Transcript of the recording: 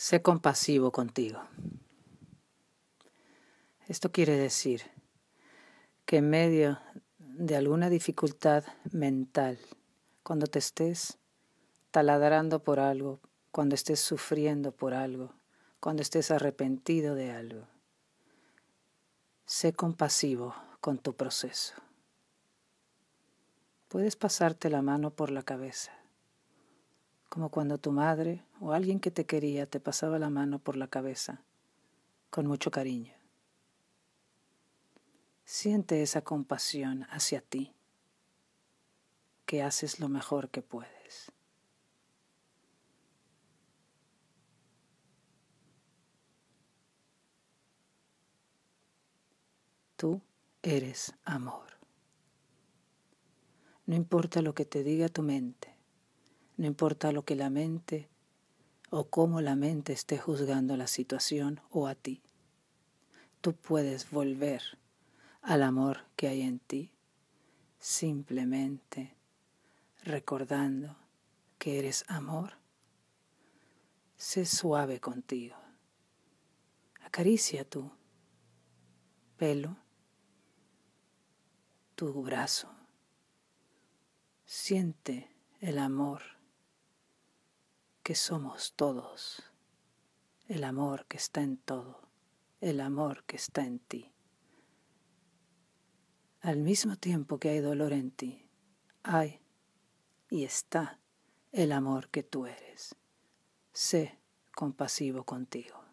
Sé compasivo contigo. Esto quiere decir que en medio de alguna dificultad mental, cuando te estés taladrando por algo, cuando estés sufriendo por algo, cuando estés arrepentido de algo, sé compasivo con tu proceso. Puedes pasarte la mano por la cabeza como cuando tu madre o alguien que te quería te pasaba la mano por la cabeza con mucho cariño. Siente esa compasión hacia ti, que haces lo mejor que puedes. Tú eres amor. No importa lo que te diga tu mente, no importa lo que la mente o cómo la mente esté juzgando la situación o a ti. Tú puedes volver al amor que hay en ti simplemente recordando que eres amor. Sé suave contigo. Acaricia tu pelo, tu brazo. Siente el amor que somos todos, el amor que está en todo, el amor que está en ti. Al mismo tiempo que hay dolor en ti, hay y está el amor que tú eres. Sé compasivo contigo.